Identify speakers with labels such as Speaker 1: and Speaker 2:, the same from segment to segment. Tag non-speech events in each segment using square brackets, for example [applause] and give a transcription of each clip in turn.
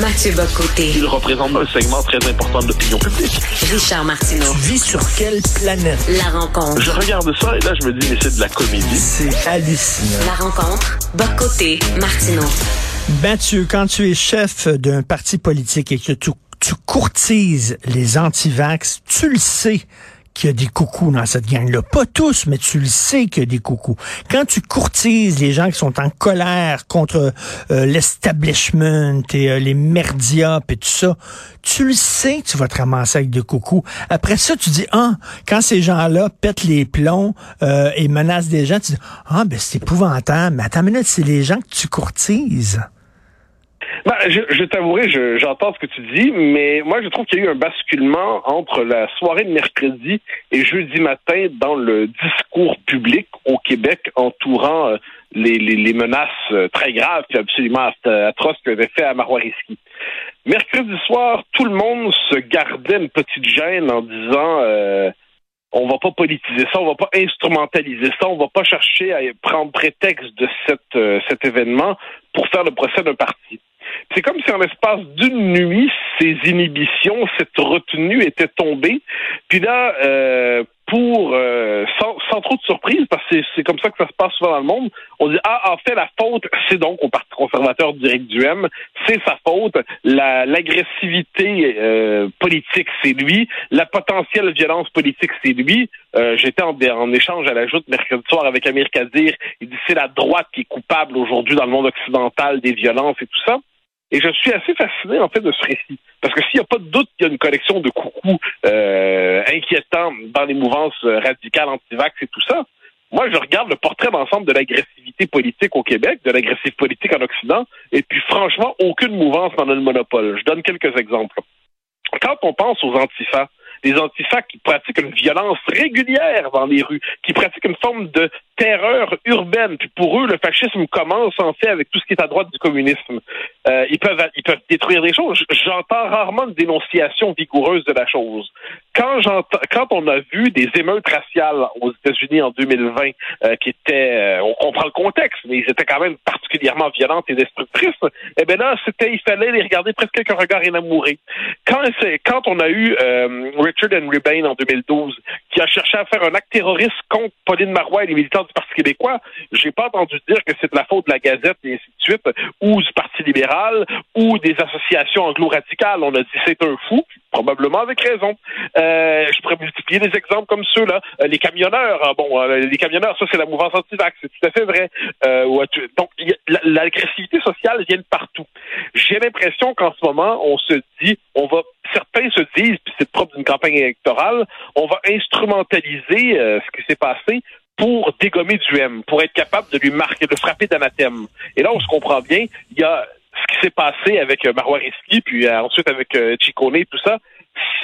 Speaker 1: Mathieu Bocoté.
Speaker 2: Il représente un segment très important de l'opinion publique.
Speaker 1: Richard Martineau.
Speaker 3: Tu vis sur quelle planète?
Speaker 1: La rencontre.
Speaker 2: Je regarde ça et là, je me dis, mais c'est de la comédie.
Speaker 3: C'est hallucinant.
Speaker 1: La rencontre. Bocoté. Martineau.
Speaker 3: Mathieu, quand tu es chef d'un parti politique et que tu, tu courtises les antivax, tu le sais qu'il y a des coucous dans cette gang-là. Pas tous, mais tu le sais qu'il y a des coucous. Quand tu courtises les gens qui sont en colère contre euh, l'establishment et euh, les merdias et tout ça, tu le sais que tu vas te ramasser avec des coucous. Après ça, tu dis, ah, quand ces gens-là pètent les plombs euh, et menacent des gens, tu dis, ah, ben c'est épouvantable. Mais attends une minute, c'est les gens que tu courtises.
Speaker 2: Ben, je, je t'avouerai, j'entends ce que tu dis, mais moi, je trouve qu'il y a eu un basculement entre la soirée de mercredi et jeudi matin dans le discours public au Québec entourant euh, les, les, les, menaces euh, très graves et absolument atroces qu'avait fait à Marois-Risky. Mercredi soir, tout le monde se gardait une petite gêne en disant... Euh, on va pas politiser ça, on va pas instrumentaliser ça, on va pas chercher à prendre prétexte de euh, cet événement pour faire le procès d'un parti. C'est comme si en l'espace d'une nuit, ces inhibitions, cette retenue était tombée. Puis là, euh, pour euh, sans, sans, trop de surprise, parce que c'est comme ça que ça se passe souvent dans le monde, on dit ah en fait la faute c'est donc au Parti conservateur d'Éric Duhem, c'est sa faute, l'agressivité euh, politique c'est lui, la potentielle violence politique c'est lui. Euh, J'étais en, en, échange à la joute mercredi soir avec Amir Kadir, il dit c'est la droite qui est coupable aujourd'hui dans le monde occidental des violences et tout ça. Et je suis assez fasciné, en fait, de ce récit. Parce que s'il n'y a pas de doute qu'il y a une collection de coucous euh, inquiétants dans les mouvances radicales anti-vax et tout ça, moi, je regarde le portrait d'ensemble de l'agressivité politique au Québec, de l'agressivité politique en Occident, et puis franchement, aucune mouvance n'en a le monopole. Je donne quelques exemples. Quand on pense aux antifas, des antifas qui pratiquent une violence régulière dans les rues, qui pratiquent une forme de terreur urbaine. Puis pour eux, le fascisme commence en fait avec tout ce qui est à droite du communisme. Euh, ils peuvent ils peuvent détruire des choses. J'entends rarement une dénonciation vigoureuse de la chose. Quand j'entends quand on a vu des émeutes raciales aux États-Unis en 2020 euh, qui étaient, euh, on comprend le contexte, mais ils étaient quand même particulièrement violentes et destructrices. Eh bien là, c'était il fallait les regarder presque avec un regard énamouré. Quand c'est quand on a eu Richard Henry Bain en 2012 qui a cherché à faire un acte terroriste contre Pauline Marois et les militants du Parti québécois, j'ai pas entendu dire que c'est de la faute de la Gazette et ainsi de suite, ou du Parti libéral, ou des associations anglo-radicales. On a dit c'est un fou, probablement avec raison. Euh, je pourrais multiplier des exemples comme ceux-là. Euh, les camionneurs, ah bon, euh, les camionneurs, ça c'est la mouvance anti-vax, c'est tout à fait vrai. Euh, donc l'agressivité sociale vient de partout. J'ai l'impression qu'en ce moment, on se dit, on va, certains se disent, puis c'est propre d'une campagne électorale, on va instrumentaliser ce qui s'est passé pour dégommer du M, pour être capable de lui marquer, de frapper d'anathème. Et là, on se comprend bien, il y a ce qui s'est passé avec Marois Risky, puis ensuite avec Chicone et tout ça,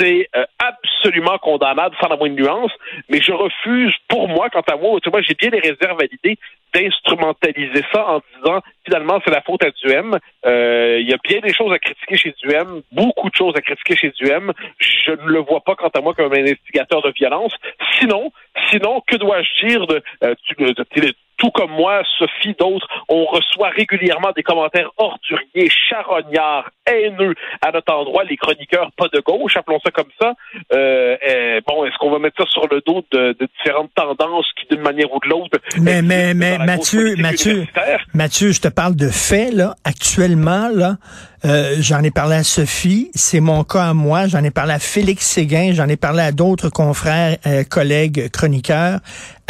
Speaker 2: c'est euh, absolument condamnable sans la moindre nuance, mais je refuse, pour moi, quant à moi, moi j'ai bien les réserves à l'idée d'instrumentaliser ça en disant finalement c'est la faute à Duhem. Euh, il y a bien des choses à critiquer chez Duhem, beaucoup de choses à critiquer chez Duhem. Je ne le vois pas quant à moi comme un instigateur de violence. Sinon, sinon, que dois-je dire de, euh, de, de tout comme moi, Sophie, d'autres, on reçoit régulièrement des commentaires orduriers, charognards, haineux à notre endroit, les chroniqueurs pas de gauche, appelons ça comme ça. Euh, euh, bon, est-ce qu'on va mettre ça sur le dos de, de différentes tendances qui, d'une manière ou de l'autre...
Speaker 3: Mais, mais, mais, Mathieu, Mathieu, Mathieu, je te parle de faits, là, actuellement, là, euh, j'en ai parlé à Sophie, c'est mon cas à moi. J'en ai parlé à Félix Séguin, j'en ai parlé à d'autres confrères, euh, collègues, chroniqueurs.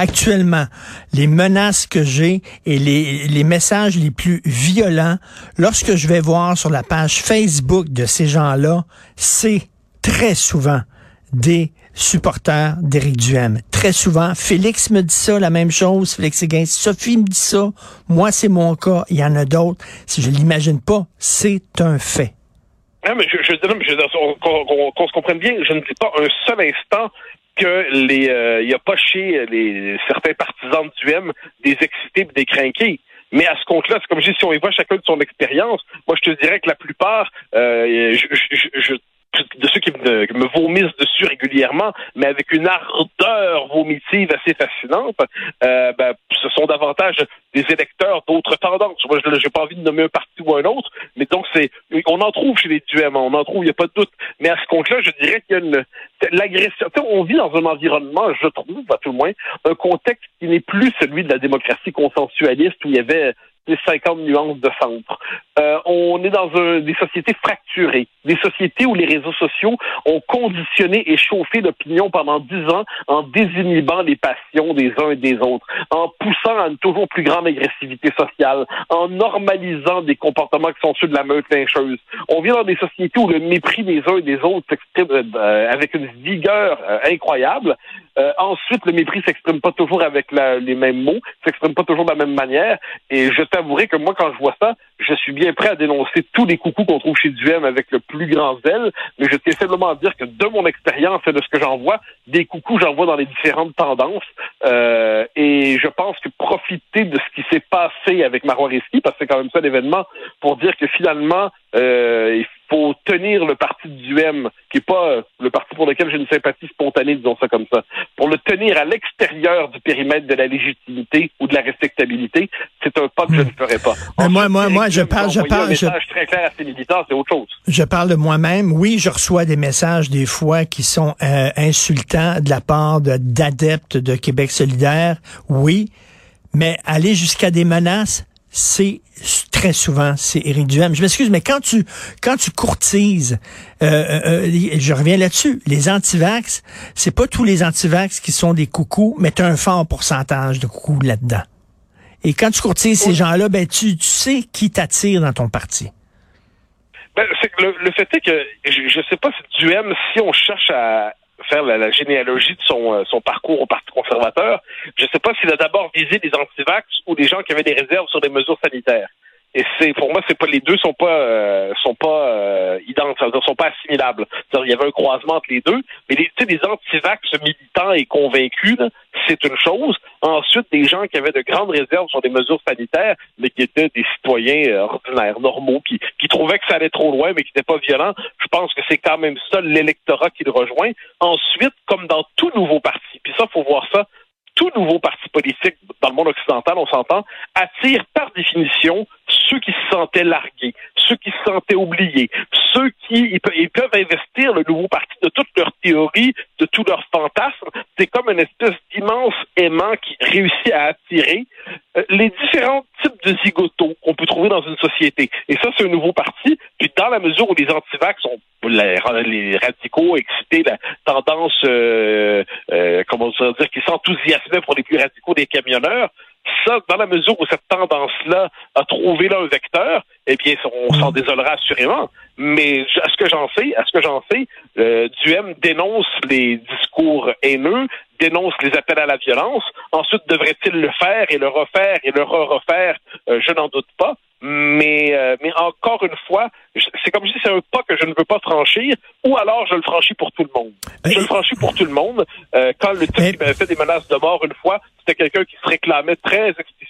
Speaker 3: Actuellement, les menaces que j'ai et les, messages les plus violents, lorsque je vais voir sur la page Facebook de ces gens-là, c'est très souvent des supporters d'Éric Duhem. Très souvent, Félix me dit ça, la même chose, Félix Séguin. Sophie me dit ça. Moi, c'est mon cas. Il y en a d'autres. Si je l'imagine pas, c'est un fait.
Speaker 2: Mais je, je, qu'on se comprenne bien, je ne dis pas un seul instant que les il euh, a pas chez les certains partisans de Duhem des excités et des crainqués. Mais à ce compte-là, c'est comme je dis, si on y voit chacun de son expérience, moi je te dirais que la plupart, euh, je, je, de ceux qui me, vomissent dessus régulièrement, mais avec une ardeur vomitive assez fascinante, euh, ben, ce sont davantage des électeurs d'autres tendances. Moi, je n'ai pas envie de nommer un parti ou un autre, mais donc c'est, on en trouve chez les DUM, on en trouve, il n'y a pas de doute. Mais à ce compte-là, je dirais qu'il y a une, l'agression. On vit dans un environnement, je trouve, à tout le moins, un contexte qui n'est plus celui de la démocratie consensualiste où il y avait des 50 nuances de centre. Euh, on est dans des sociétés fracturées, des sociétés où les réseaux sociaux ont conditionné et chauffé l'opinion pendant dix ans en désinhibant les passions des uns et des autres, en poussant à une toujours plus grande agressivité sociale, en normalisant des comportements qui sont ceux de la meute lyncheuse. On vit dans des sociétés où le mépris des uns et des autres s'exprime euh, avec une vigueur euh, incroyable. Euh, ensuite, le mépris s'exprime pas toujours avec les mêmes mots, s'exprime pas toujours de la même manière. Et je que moi, quand je vois ça, je suis bien prêt à dénoncer tous les coucous qu'on trouve chez Duhem avec le plus grand zèle, mais je tiens simplement à dire que de mon expérience et de ce que j'en vois, des coucous, j'en vois dans les différentes tendances. Euh, et je pense que profiter de ce qui s'est passé avec Marois Risky, parce que c'est quand même ça l'événement, pour dire que finalement, euh, il faut tenir le parti du UM, qui n'est pas euh, le parti pour lequel j'ai une sympathie spontanée, disons ça comme ça, pour le tenir à l'extérieur du périmètre de la légitimité ou de la respectabilité, c'est un pas que je ne ferai pas.
Speaker 3: Moi, moi, moi, je parle, je parle,
Speaker 2: je... très clair à militants, c'est autre chose.
Speaker 3: Je parle de moi-même. Oui, je reçois des messages des fois qui sont euh, insultants de la part d'adeptes de Québec solidaire. Oui, mais aller jusqu'à des menaces, c'est très souvent, c'est Éric Duhem. Je m'excuse, mais quand tu quand tu courtises, euh, euh, euh je reviens là-dessus, les antivax, c'est pas tous les antivax qui sont des coucous, mais tu as un fort pourcentage de coucous là-dedans. Et quand tu courtises ces gens-là, ben tu, tu sais qui t'attire dans ton parti.
Speaker 2: Ben, le, le, fait est que je ne sais pas si Duhem, si on cherche à faire la, généalogie de son, euh, son parcours au Parti conservateur, je ne sais pas s'il a d'abord visé des antivax ou des gens qui avaient des réserves sur des mesures sanitaires. Et c'est pour moi, c'est pas les deux sont pas euh, sont pas euh, identiques, sont pas assimilables. Il y avait un croisement entre les deux, mais les, des antivax militants et convaincus, c'est une chose. Ensuite, des gens qui avaient de grandes réserves sur des mesures sanitaires, mais qui étaient des citoyens euh, ordinaires, normaux, qui, qui trouvaient que ça allait trop loin, mais qui n'étaient pas violents. Je pense que c'est quand même ça l'électorat qui le rejoint. Ensuite, comme dans tout nouveau parti, puis ça, faut voir ça tout nouveau parti politique dans le monde occidental, on s'entend, attire par définition ceux qui se sentaient largués, ceux qui se sentaient oubliés, ceux qui ils peuvent investir le nouveau parti de toutes leurs théories, de tous leurs fantasmes. C'est comme une espèce d'immense aimant qui réussit à attirer euh, les différents types de zigotos qu'on peut trouver dans une société. Et ça, c'est un nouveau parti. Puis dans la mesure où les antivax sont les, radicaux excités, la tendance, euh, euh, comment dire, qui s'enthousiasmaient pour les plus radicaux des camionneurs, ça, dans la mesure où cette tendance-là a trouvé là un vecteur, eh bien, on s'en mm. désolera assurément. Mais à ce que j'en sais, à ce que j'en sais, euh, Duhem dénonce les discours haineux, dénonce les appels à la violence. Ensuite, devrait-il le faire et le refaire et le re-refaire? Euh, Je n'en doute pas. Mais, euh, mais encore une fois, c'est comme je dis, c'est un pas que je ne veux pas franchir, ou alors je le franchis pour tout le monde. Je le franchis pour tout le monde. Euh, quand le type qui m'avait fait des menaces de mort une fois, c'était quelqu'un qui se réclamait très explicitement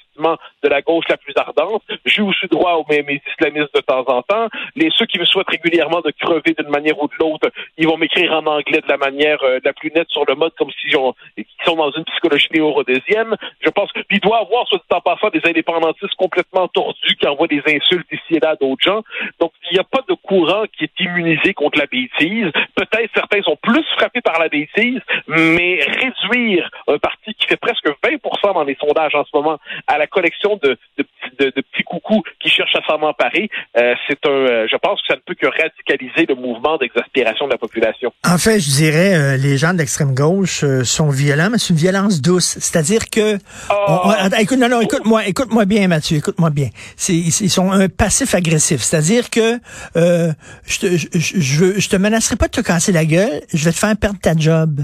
Speaker 2: de la gauche la plus ardente. J'ai aussi droit aux mes, islamistes de temps en temps. Les ceux qui me souhaitent régulièrement de crever d'une manière ou de l'autre, ils vont m'écrire en anglais de la manière euh, la plus nette sur le mode, comme si ils sont dans une psychologie néo-rhodésienne. Je pense qu'il doit avoir, soit dit en passant, des indépendantistes complètement tordus qui envoient des insultes ici et là à d'autres gens. Donc, il n'y a pas de courant qui est immunisé contre la bêtise. Peut-être certains sont plus frappés par la bêtise, mais réduire un parti qui fait presque 20% dans les sondages en ce moment à la collection de, de, petits coucous qui cherchent à s'en emparer, euh, c'est un, euh, je pense que ça ne peut que radicaliser le mouvement d'exaspération de la population.
Speaker 3: En fait, je dirais, euh, les gens de l'extrême gauche sont violents, mais c'est une violence douce. C'est-à-dire que, oh. écoute, non, non, écoute-moi, écoute-moi bien, Mathieu, écoute-moi bien. ils sont un passif agressif. C'est-à-dire que euh, je, te, je, je, je te menacerai pas de te casser la gueule, je vais te faire perdre ta job.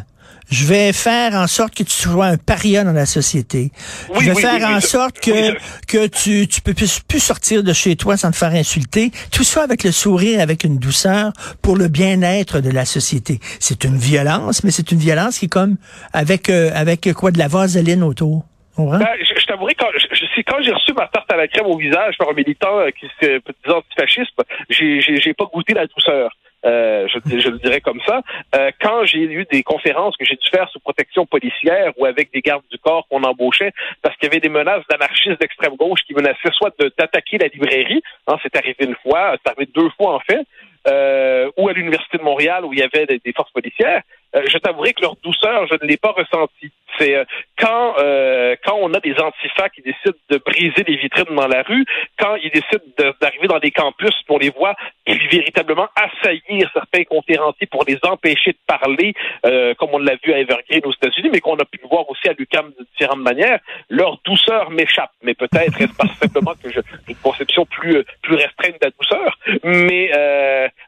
Speaker 3: Je vais faire en sorte que tu sois un paria dans la société. je vais faire en sorte que que tu tu peux plus, plus sortir de chez toi sans te faire insulter. Tout ça avec le sourire, avec une douceur pour le bien-être de la société. C'est une violence, mais c'est une violence qui est comme avec euh, avec quoi? De la vaseline autour.
Speaker 2: Ben, je, je t'avouerai quand je, quand j'ai reçu ma tarte à la crème au visage par un militant euh, qui se disant antifasciste, j'ai j'ai pas goûté la douceur. Euh, je, je, le dirais comme ça. Euh, quand j'ai eu des conférences que j'ai dû faire sous protection policière ou avec des gardes du corps qu'on embauchait parce qu'il y avait des menaces d'anarchistes d'extrême gauche qui menaçaient soit d'attaquer la librairie, hein, c'est arrivé une fois, c'est arrivé deux fois en fait, euh, ou à l'Université de Montréal où il y avait des, forces policières, euh, je t'avouerai que leur douceur, je ne l'ai pas ressentie. C'est euh, quand euh, quand on a des antifas qui décident de briser les vitrines dans la rue, quand ils décident d'arriver dans des campus pour les puis véritablement assaillir certains conférenciers pour les empêcher de parler, comme on l'a vu à Evergreen aux États-Unis, mais qu'on a pu le voir aussi à l'UQAM de différentes manières, leur douceur m'échappe. Mais peut-être est-ce pas simplement que j'ai une conception plus plus restreinte de la douceur. Mais,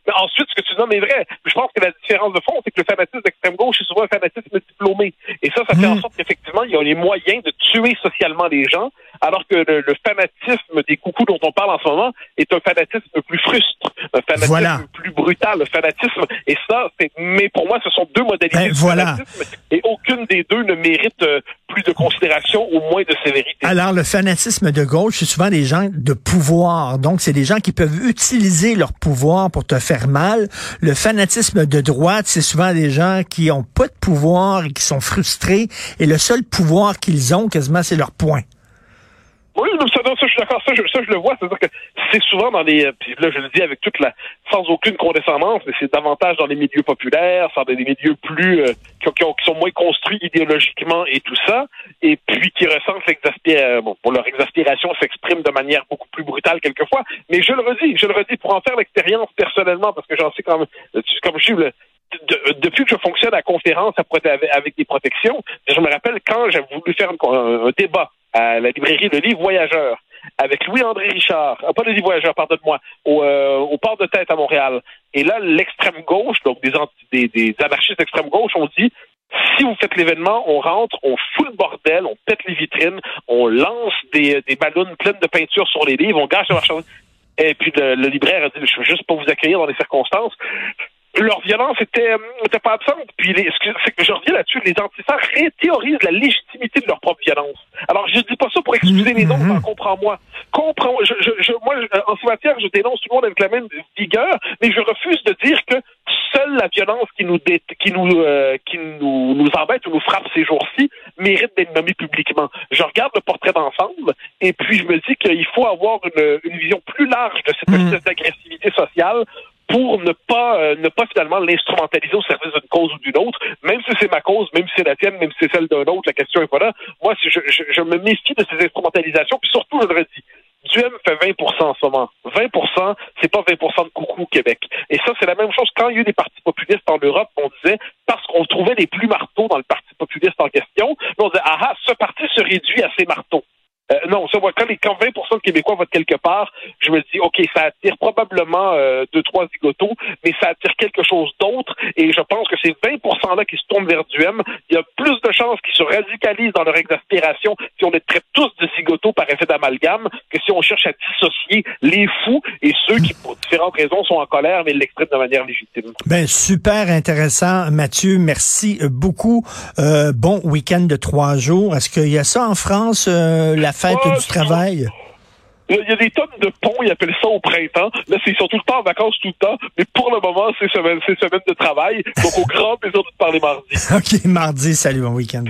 Speaker 2: mais ensuite, ce que tu dis est vrai. Je pense que la différence de fond, c'est que le fanatisme d'extrême gauche est souvent un fanatisme Et ça, ça fait en hmm. sorte qu'effectivement, il y a les moyens de tuer socialement les gens, alors que le, fanatisme des coucous dont on parle en ce moment est un fanatisme plus frustre, un fanatisme plus brutal, le fanatisme. Et ça, c'est, mais pour moi, ce sont deux modalités
Speaker 3: ben,
Speaker 2: de
Speaker 3: fanatisme,
Speaker 2: et aucune des deux ne mérite euh, de considération ou moins de sévérité.
Speaker 3: Alors, le fanatisme de gauche, c'est souvent des gens de pouvoir. Donc, c'est des gens qui peuvent utiliser leur pouvoir pour te faire mal. Le fanatisme de droite, c'est souvent des gens qui ont pas de pouvoir et qui sont frustrés. Et le seul pouvoir qu'ils ont, quasiment, c'est leur point.
Speaker 2: Oui, ça, ça, je suis d'accord. Ça, ça, je le vois. C'est-à-dire que c'est souvent dans les. Puis là, je le dis avec toute la. sans aucune condescendance, mais c'est davantage dans les milieux populaires, dans des milieux plus. Euh, qui, qui, sont moins construits idéologiquement et tout ça, et puis qui ressentent l'exaspération. Bon, pour leur exaspération s'exprime de manière beaucoup plus brutale quelquefois. Mais je le redis, je le redis pour en faire l'expérience personnellement, parce que j'en sais comme. Comme je suis depuis que je fonctionne à conférence avec des protections, je me rappelle quand j'ai voulu faire un, débat à la librairie de livres voyageurs avec Louis-André Richard, euh, pas de livres voyageurs, pardonne-moi, au, euh, au, port de tête à Montréal. Et là, l'extrême gauche, donc des, des, anarchistes extrême gauche, ont dit si vous faites l'événement, on rentre, on fout le bordel, on pète les vitrines, on lance des, des ballons pleines de peinture sur les livres, on gâche la marchandise. Et puis le, le, libraire a dit, je veux juste pas vous accueillir dans les circonstances leur violence était, euh, était pas absente. Puis les, c'est que je reviens là-dessus, les antifas théorisent la légitimité de leur propre violence. Alors je dis pas ça pour excuser les autres, mm-hmm. comprends-moi. Comprends, je, je, moi, en ce matière, je dénonce tout le monde avec la même vigueur, mais je refuse de dire que seule la violence qui nous qui nous euh, qui nous, nous embête ou nous frappe ces jours-ci mérite d'être nommée publiquement. Je regarde le portrait d'ensemble et puis je me dis qu'il faut avoir une, une vision plus large de cette mm. agressivité sociale pour ne pas euh, ne pas finalement l'instrumentaliser au service d'une cause ou d'une autre, même si c'est ma cause, même si c'est la tienne, même si c'est celle d'un autre, la question est pas là. Moi, je, je, je, me méfie de ces instrumentalisations, puis surtout, je le redis, Duhem fait 20% en ce moment. 20% c'est pas 20% de coucou au Québec. Et ça, c'est la même chose quand il y a eu des partis populistes en Europe, on disait, parce qu'on trouvait les plus marteaux dans le parti populiste en question, on disait, ah ah, ce parti se réduit à ses marteaux. Euh, non, ça, quand, les, quand 20 de Québécois votent quelque part, je me dis, OK, ça attire probablement euh, deux, trois zigotos, mais ça attire quelque chose d'autre. Et je pense que ces 20 %-là qui se tournent vers du M, il y a plus de chances qu'ils se radicalisent dans leur exaspération si on les traite tous de zigotos par effet d'amalgame que si on cherche à dissocier les fous et ceux qui, pour différentes raisons, sont en colère, mais l'expriment de manière légitime.
Speaker 3: Ben, super intéressant, Mathieu. Merci beaucoup. Euh, bon week-end de trois jours. Est-ce qu'il y a ça en France, euh, la fête du travail?
Speaker 2: Il y a des tonnes de ponts, ils appellent ça au printemps. Là, c'est surtout le temps en vacances tout le temps. Mais pour le moment, c'est semaine, semaine de travail. Donc, au grand plaisir de te parler mardi. [laughs]
Speaker 3: OK, mardi. Salut, bon week-end.